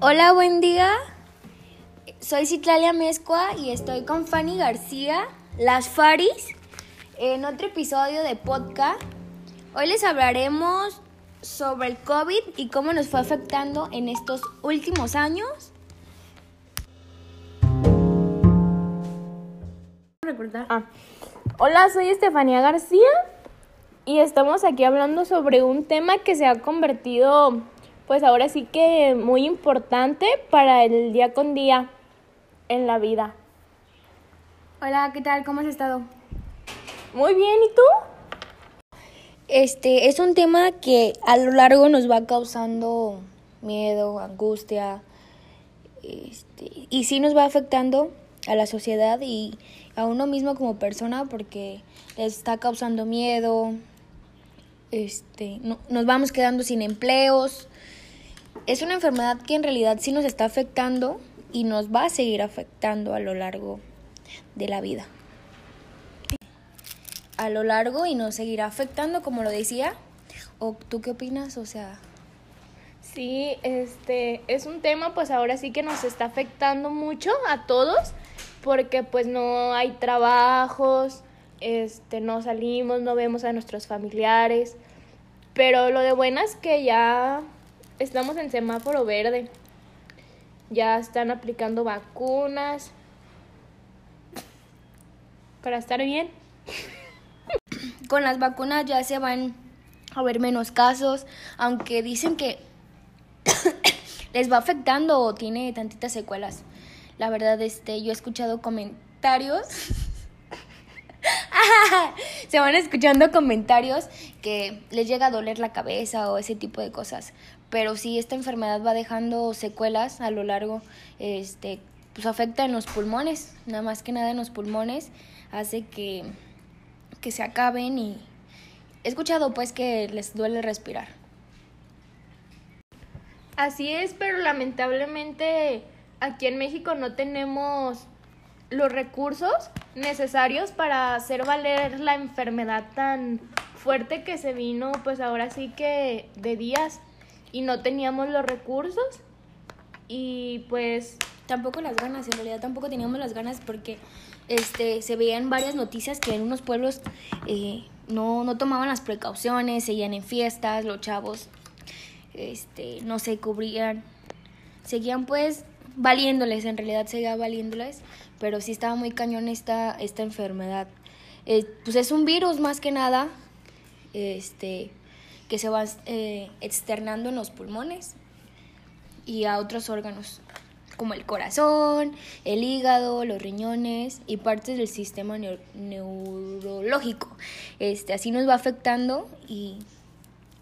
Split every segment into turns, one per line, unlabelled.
Hola, buen día. Soy Citlalia Mezcua y estoy con Fanny García, Las Faris, en otro episodio de podcast. Hoy les hablaremos sobre el COVID y cómo nos fue afectando en estos últimos años.
Ah. Hola, soy Estefanía García y estamos aquí hablando sobre un tema que se ha convertido, pues ahora sí que muy importante para el día con día en la vida.
Hola, ¿qué tal? ¿Cómo has estado?
Muy bien, ¿y tú?
Este es un tema que a lo largo nos va causando miedo, angustia, este, y sí nos va afectando a la sociedad y a uno mismo como persona porque les está causando miedo, este, no, nos vamos quedando sin empleos. Es una enfermedad que en realidad sí nos está afectando y nos va a seguir afectando a lo largo de la vida. A lo largo y nos seguirá afectando, como lo decía. ¿O tú qué opinas? O sea,
Sí, este es un tema pues ahora sí que nos está afectando mucho a todos porque pues no hay trabajos, este no salimos, no vemos a nuestros familiares, pero lo de buena es que ya estamos en semáforo verde. Ya están aplicando vacunas para estar bien.
Con las vacunas ya se van a ver menos casos, aunque dicen que les va afectando o tiene tantitas secuelas. La verdad, este, yo he escuchado comentarios. Se van escuchando comentarios que les llega a doler la cabeza o ese tipo de cosas. Pero sí, esta enfermedad va dejando secuelas a lo largo, este, pues afecta en los pulmones, nada más que nada en los pulmones, hace que, que se acaben y he escuchado pues que les duele respirar.
Así es, pero lamentablemente aquí en México no tenemos los recursos necesarios para hacer valer la enfermedad tan fuerte que se vino, pues ahora sí que de días y no teníamos los recursos y pues
tampoco las ganas, en realidad tampoco teníamos las ganas porque este se veían varias noticias que en unos pueblos eh, no, no tomaban las precauciones, seguían en fiestas, los chavos este, no se cubrían, seguían pues valiéndoles, en realidad seguía valiéndoles, pero sí estaba muy cañón esta, esta enfermedad. Eh, pues es un virus más que nada, este, que se va eh, externando en los pulmones y a otros órganos, como el corazón, el hígado, los riñones y partes del sistema neurológico. Este, así nos va afectando y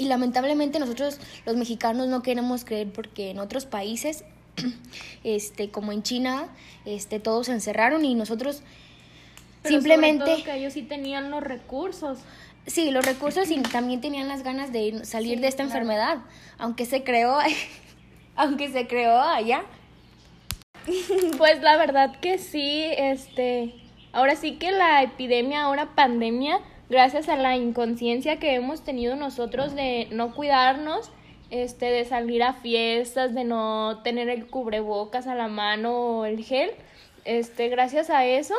y lamentablemente nosotros los mexicanos no queremos creer porque en otros países, este, como en China, este, todos se encerraron y nosotros simplemente...
que ellos sí tenían los recursos.
Sí, los recursos y también tenían las ganas de salir de esta enfermedad, aunque se creó, aunque se creó allá.
Pues la verdad que sí, este, ahora sí que la epidemia, ahora pandemia, gracias a la inconsciencia que hemos tenido nosotros de no cuidarnos, este, de salir a fiestas, de no tener el cubrebocas a la mano o el gel, este, gracias a eso,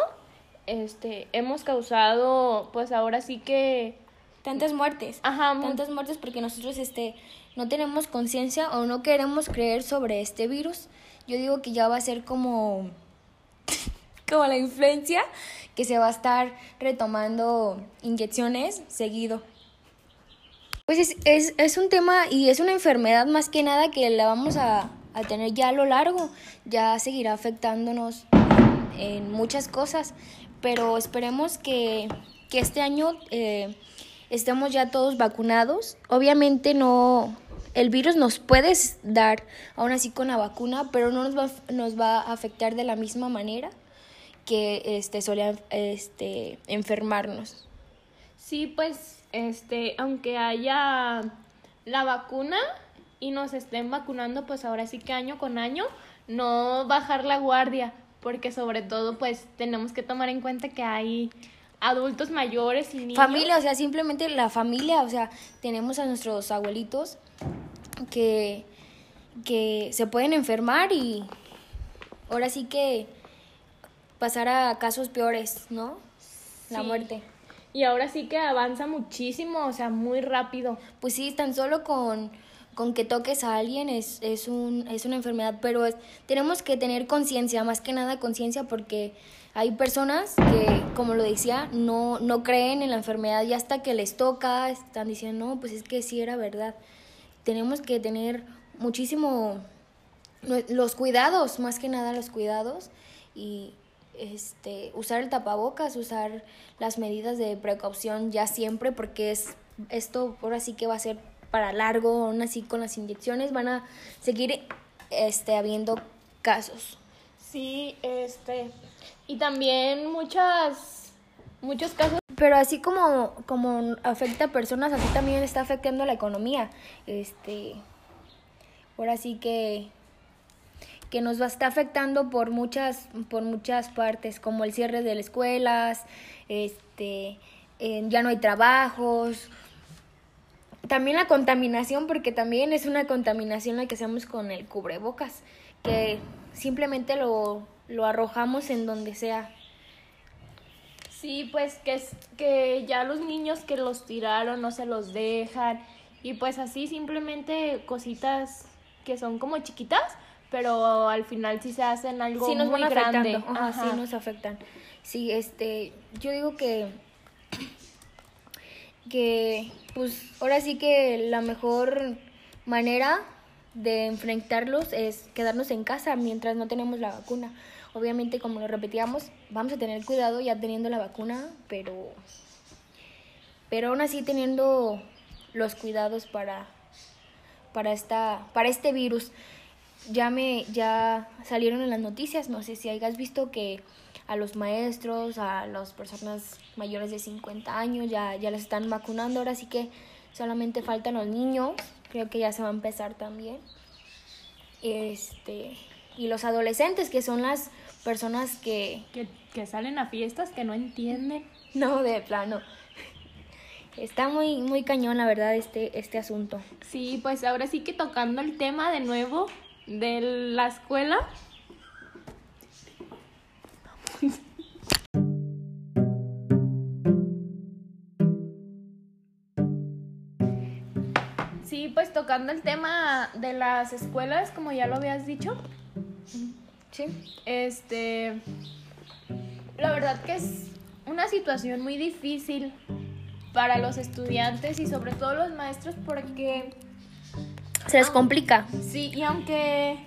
este, hemos causado, pues ahora sí que
tantas muertes,
Ajá,
tantas muertes porque nosotros, este, no tenemos conciencia o no queremos creer sobre este virus. Yo digo que ya va a ser como como la influencia, que se va a estar retomando inyecciones seguido. Pues es, es, es un tema y es una enfermedad más que nada que la vamos a, a tener ya a lo largo, ya seguirá afectándonos en muchas cosas, pero esperemos que, que este año eh, estemos ya todos vacunados. Obviamente no, el virus nos puede dar aún así con la vacuna, pero no nos va, nos va a afectar de la misma manera que este, solían este, enfermarnos.
Sí, pues, este, aunque haya la vacuna y nos estén vacunando, pues ahora sí que año con año, no bajar la guardia, porque sobre todo, pues, tenemos que tomar en cuenta que hay adultos mayores y niños.
Familia, o sea, simplemente la familia, o sea, tenemos a nuestros abuelitos que, que se pueden enfermar y ahora sí que pasar a casos peores, ¿no? La
Sí.
muerte.
Y ahora sí que avanza muchísimo, o sea, muy rápido.
Pues sí, tan solo con, con que toques a alguien es, es, un, es una enfermedad, pero es- tenemos que tener conciencia, más que nada conciencia, porque hay personas que, como lo decía, no, no creen en la enfermedad y hasta que les toca están diciendo, no, pues es que sí era verdad. Tenemos que tener muchísimo los cuidados, más que nada los cuidados y este usar el tapabocas, usar las medidas de precaución ya siempre porque es esto ahora sí que va a ser para largo, aún así con las inyecciones van a seguir este habiendo casos.
Sí, este. Y también muchas. Muchos casos.
Pero así como, como afecta a personas, así también está afectando a la economía. Este, ahora sí que, que nos va a estar afectando por muchas, por muchas partes, como el cierre de las escuelas, este, eh, ya no hay trabajos. También la contaminación, porque también es una contaminación la que hacemos con el cubrebocas, que simplemente lo, lo arrojamos en donde sea.
Sí, pues que, es, que ya los niños que los tiraron no se los dejan. Y pues así simplemente cositas que son como chiquitas, pero al final sí se hacen algo
sí nos
muy
van afectando.
grande.
Ajá,
Ajá.
sí nos afectan. Sí, este, yo digo que que pues ahora sí que la mejor manera de enfrentarlos es quedarnos en casa mientras no tenemos la vacuna. Obviamente, como lo repetíamos, vamos a tener cuidado ya teniendo la vacuna, pero pero aún así teniendo los cuidados para para esta para este virus. Ya me ya salieron en las noticias, no sé si hayas visto que a los maestros, a las personas mayores de 50 años ya ya las están vacunando, ahora sí que solamente faltan los niños, creo que ya se va a empezar también. Este, y los adolescentes que son las personas que
Que, que salen a fiestas que no entienden.
no de plano Está muy muy cañón la verdad este este asunto.
Sí, pues ahora sí que tocando el tema de nuevo de la escuela. Tocando el tema de las escuelas, como ya lo habías dicho,
Sí.
este, la verdad que es una situación muy difícil para los estudiantes y sobre todo los maestros porque
Se les complica.
Sí, y aunque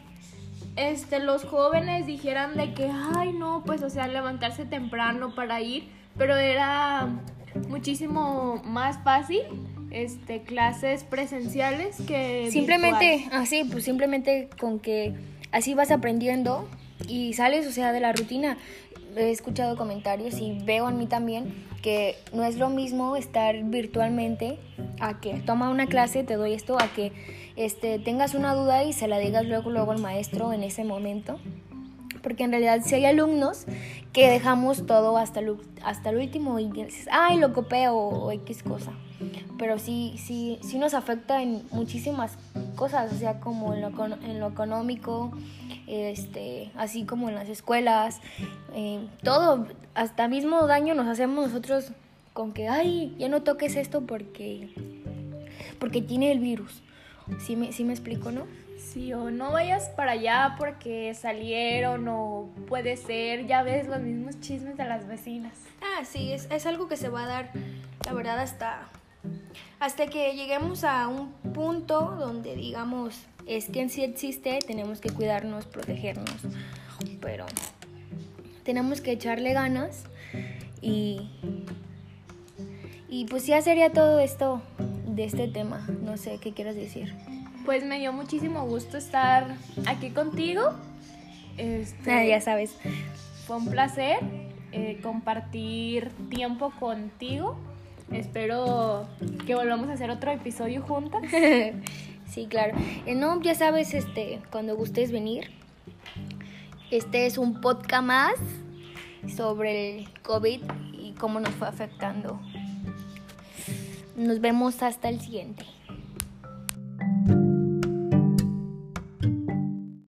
este los jóvenes dijeran de que ay no, pues o sea, levantarse temprano para ir, pero era muchísimo más fácil este clases presenciales que
Simplemente, así, pues simplemente con que así vas aprendiendo y sales, o sea, de la rutina. He escuchado comentarios y veo en mí también que no es lo mismo estar virtualmente a que toma una clase, te doy esto, a que este, tengas una duda y se la digas luego, luego al maestro en ese momento. Porque en realidad si hay alumnos que dejamos todo hasta el, hasta el último y dices, ay, lo copio o, o X cosa. Pero sí, sí, sí nos afecta en muchísimas cosas, o sea, como en lo, en lo económico, este, así como en las escuelas, eh, todo, hasta mismo daño nos hacemos nosotros con que, ay, ya no toques esto porque, porque tiene el virus. Sí me, sí me explico, ¿no?
Sí, o no vayas para allá porque salieron o puede ser, ya ves los mismos chismes de las vecinas.
Ah, sí, es, es algo que se va a dar, la verdad, hasta, hasta que lleguemos a un punto donde digamos, es que en sí existe, tenemos que cuidarnos, protegernos, pero tenemos que echarle ganas y, y pues ya sería todo esto de este tema, no sé qué quieras decir.
Pues me dio muchísimo gusto estar aquí contigo. Este,
Ah, ya sabes.
Fue un placer eh, compartir tiempo contigo. Espero que volvamos a hacer otro episodio juntas.
sí, claro. Eh, no, ya sabes, este, cuando gustes venir. Este es un podcast más sobre el COVID y cómo nos fue afectando. Nos vemos hasta el siguiente.